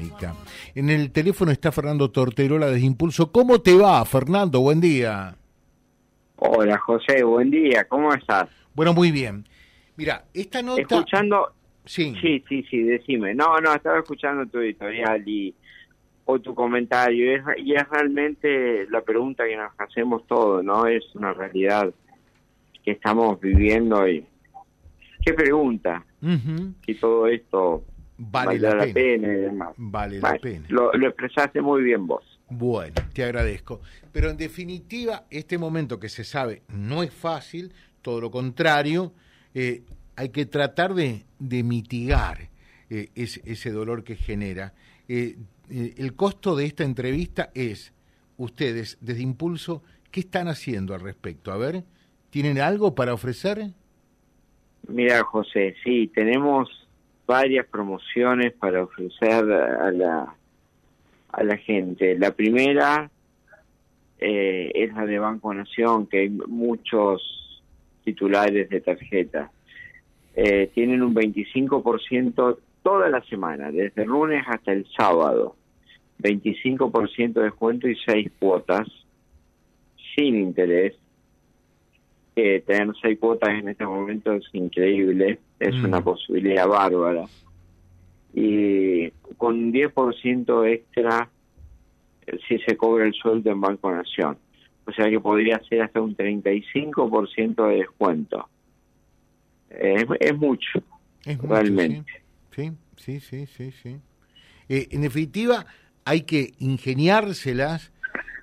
económica. En el teléfono está Fernando Torterola desde Impulso. ¿Cómo te va, Fernando? Buen día. Hola, José, buen día. ¿Cómo estás? Bueno, muy bien. Mira, esta nota... Escuchando... Sí. Sí, sí, sí, decime. No, no, estaba escuchando tu editorial y o tu comentario y es, realmente la pregunta que nos hacemos todos, ¿no? Es una realidad que estamos viviendo y qué pregunta si todo esto vale, la, pena. y demás. Vale la pena. Lo, expresaste muy bien vos. Bueno, te agradezco. Pero en definitiva, este momento que se sabe no es fácil, todo lo contrario, eh, hay que tratar de, de mitigar eh, ese, dolor que genera. Eh, el costo de esta entrevista es, ustedes desde Impulso, ¿qué están haciendo al respecto? A ver, ¿tienen algo para ofrecer? Mira, José, sí, tenemos varias promociones para ofrecer a la, a la gente. La primera eh, es la de Banco Nación, que hay muchos titulares de tarjeta. Eh, tienen un 25% toda la semana, desde lunes hasta el sábado. 25% de descuento y 6 cuotas sin interés tener seis cuotas en este momento es increíble, es mm. una posibilidad bárbara. Y con un 10% extra eh, si se cobra el sueldo en Banco Nación. O sea que podría ser hasta un 35% de descuento. Es, es mucho, realmente. Sí, sí, sí, sí, sí. Eh, en definitiva, hay que ingeniárselas.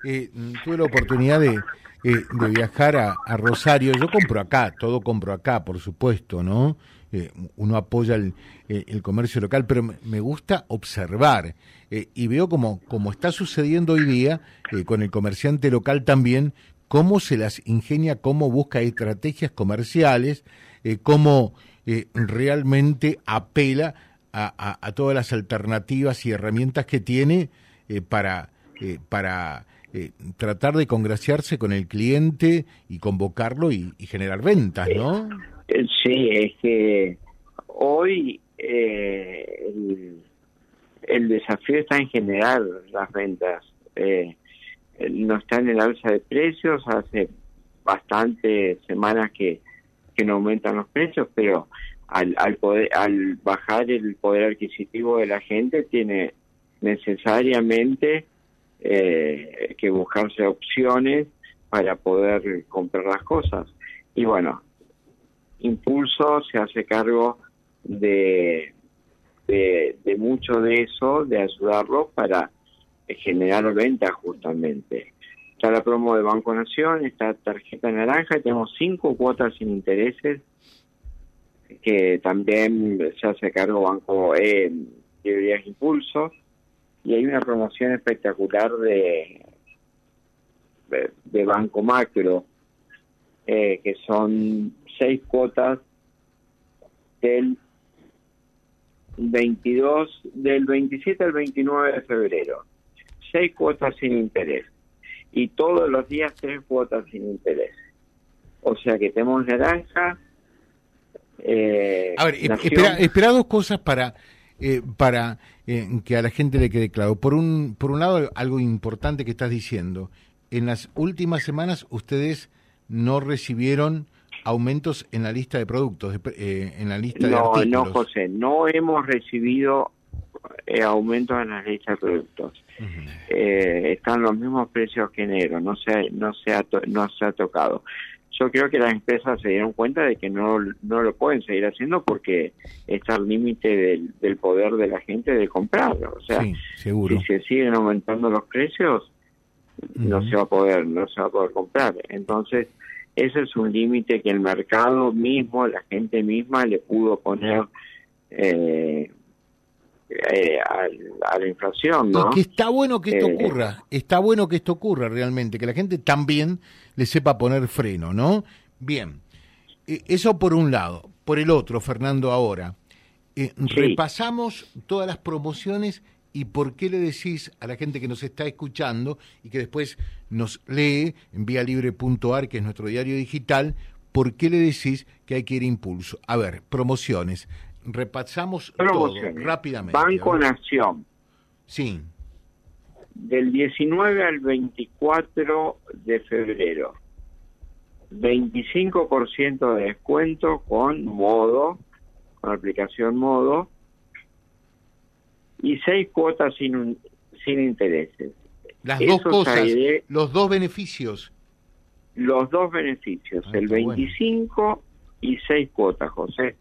Eh, tuve la oportunidad de, eh, de viajar a, Rosario, yo compro acá, todo compro acá, por supuesto, ¿no? Eh, uno apoya el, eh, el, comercio local, pero me, gusta observar y veo como, como está sucediendo hoy día con el comerciante local también, cómo se las ingenia, cómo busca estrategias comerciales, cómo realmente apela a, a, todas las alternativas y herramientas que tiene para, para eh, tratar de congraciarse con el cliente y convocarlo y, generar ventas, ¿no? Eh, sí, es que hoy eh, el, desafío está en generar las ventas. no está en el alza de precios, hace bastantes semanas que, que no aumentan los precios, pero al, al, poder, al bajar el poder adquisitivo de la gente tiene necesariamente eh, que buscarse opciones para poder comprar las cosas. Y bueno, Impulso se hace cargo de, de, mucho de eso, de ayudarlo para generar ventas justamente. Está la promo de Banco Nación, está tarjeta naranja, tenemos cinco cuotas sin intereses que también se hace cargo Banco E, Librerías Impulso y hay una promoción espectacular de, de, Banco Macro, eh, que son seis cuotas del 22, del 27 al 29 de febrero. Seis cuotas sin interés. Y todos los días tres cuotas sin interés. O sea que tenemos naranja. Eh, a ver, espera, espera dos cosas para eh, para eh, que a la gente le quede claro. Por un, por un lado, algo importante que estás diciendo. En las últimas semanas ustedes no recibieron aumentos en la lista de productos, eh, en la lista de artículos. No, José, no hemos recibido aumentos en la lista de productos. están los mismos precios que enero, no se, no se, no se ha tocado yo creo que las empresas se dieron cuenta de que no, no lo pueden seguir haciendo porque está al límite del, poder de la gente de comprarlo. O sea, si se siguen aumentando los precios, no se va a poder, no se va a poder comprar. Entonces, ese es un límite que el mercado mismo, la gente misma le pudo poner eh, eh, a, la inflación, ¿no? que está bueno que esto eh, ocurra, está bueno que esto ocurra realmente, que la gente también le sepa poner freno, ¿no? Bien, eh, eso por un lado. Por el otro, Fernando, ahora, repasamos todas las promociones y por qué le decís a la gente que nos está escuchando y que después nos lee en vialibre.ar, que es nuestro diario digital, por qué le decís que hay que ir a impulso. A ver, promociones repasamos todo rápidamente. Banco Nación, Sí. Del 19 al 24 de febrero. 25% de descuento con modo, con aplicación modo, y seis cuotas sin, sin intereses. Las dos cosas, los dos beneficios. Los dos beneficios, ah, el 25 y seis cuotas, José.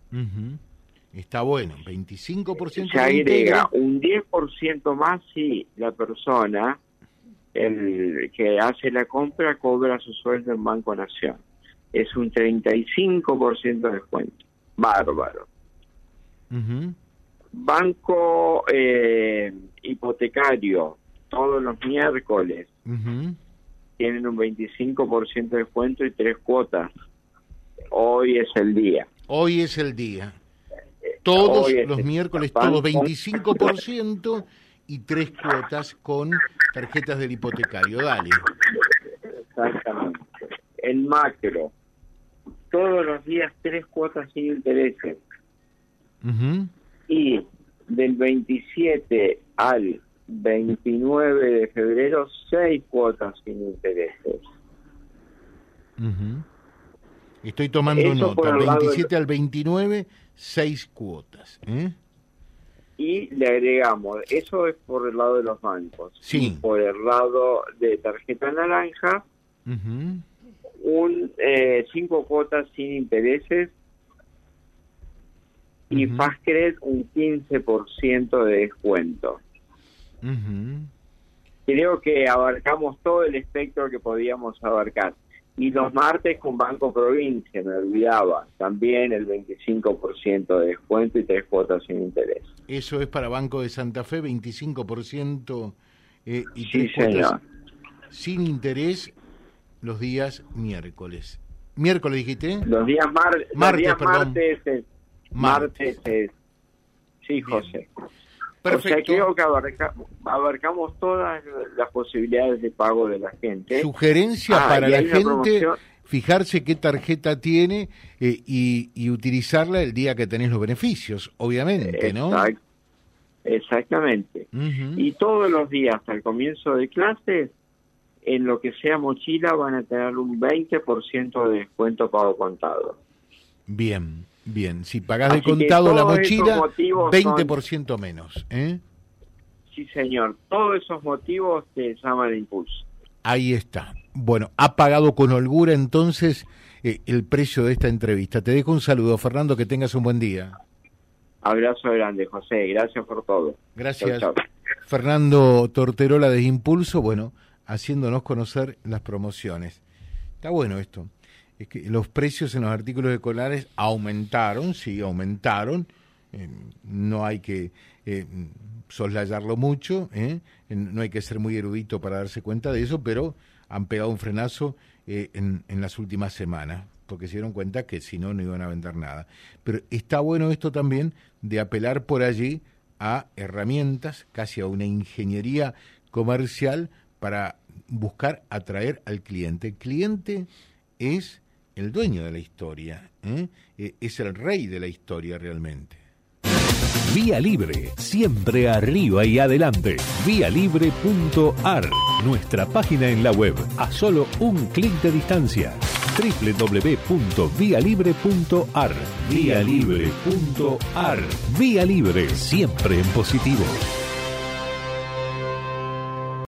Está bueno, 25% Se agrega un 10% más si la persona el que hace la compra cobra su sueldo en Banco Nación. Es un 35% de descuento. Bárbaro. Banco eh, hipotecario, todos los miércoles, tienen un 25% de descuento y tres cuotas. Hoy es el día. Hoy es el día. Todos los miércoles, todos 25% y tres cuotas con tarjetas del hipotecario. Dale. Exactamente. El macro, todos los días tres cuotas sin intereses. Y del 27 al 29 de febrero, seis cuotas sin intereses. Estoy tomando nota. 27 al 29, seis cuotas. ¿eh? Y le agregamos, eso es por el lado de los bancos. Sí. por el lado de tarjeta naranja, un eh, cinco cuotas sin intereses y uh un 15% de descuento. Creo que abarcamos todo el espectro que podíamos abarcar. Y los martes con Banco Provincia, me olvidaba, también el 25% de descuento y tres cuotas sin interés. Eso es para Banco de Santa Fe, 25% eh, y sí, señor. sin interés los días miércoles. ¿Miércoles dijiste? Los días, martes, martes, es, martes es... Sí, José. Perfecto. creo que abarcamos todas las posibilidades de pago de la gente. Sugerencia ah, para la gente, fijarse qué tarjeta tiene eh, y, utilizarla el día que tenés los beneficios, obviamente, ¿no? Exactamente. Y todos los días, hasta el comienzo de clases, en lo que sea mochila, van a tener un 20% de descuento pago contado. Bien. Bien, si pagás de contado la mochila, 20% menos. ¿eh? Sí, señor. Todos esos motivos te llaman impulso. Ahí está. Bueno, ha pagado con holgura entonces eh, el precio de esta entrevista. Te dejo un saludo, Fernando, que tengas un buen día. Abrazo grande, José. Gracias por todo. Gracias. Fernando Torterola de Impulso, bueno, haciéndonos conocer las promociones. Está bueno esto es que los precios en los artículos escolares aumentaron, sí, aumentaron, eh, no hay que eh, soslayarlo mucho, ¿eh? no hay que ser muy erudito para darse cuenta de eso, pero han pegado un frenazo en, en las últimas semanas, porque se dieron cuenta que si no, no iban a vender nada. Pero está bueno esto también de apelar por allí a herramientas, casi a una ingeniería comercial para buscar atraer al cliente. El cliente es el dueño de la historia, ¿eh? E, es el rey de la historia realmente. Vía Libre, siempre arriba y adelante. Vialibre.ar, nuestra página en la web, a solo un clic de distancia. www.vialibre.ar, vialibre.ar. Vía Libre, siempre en positivo.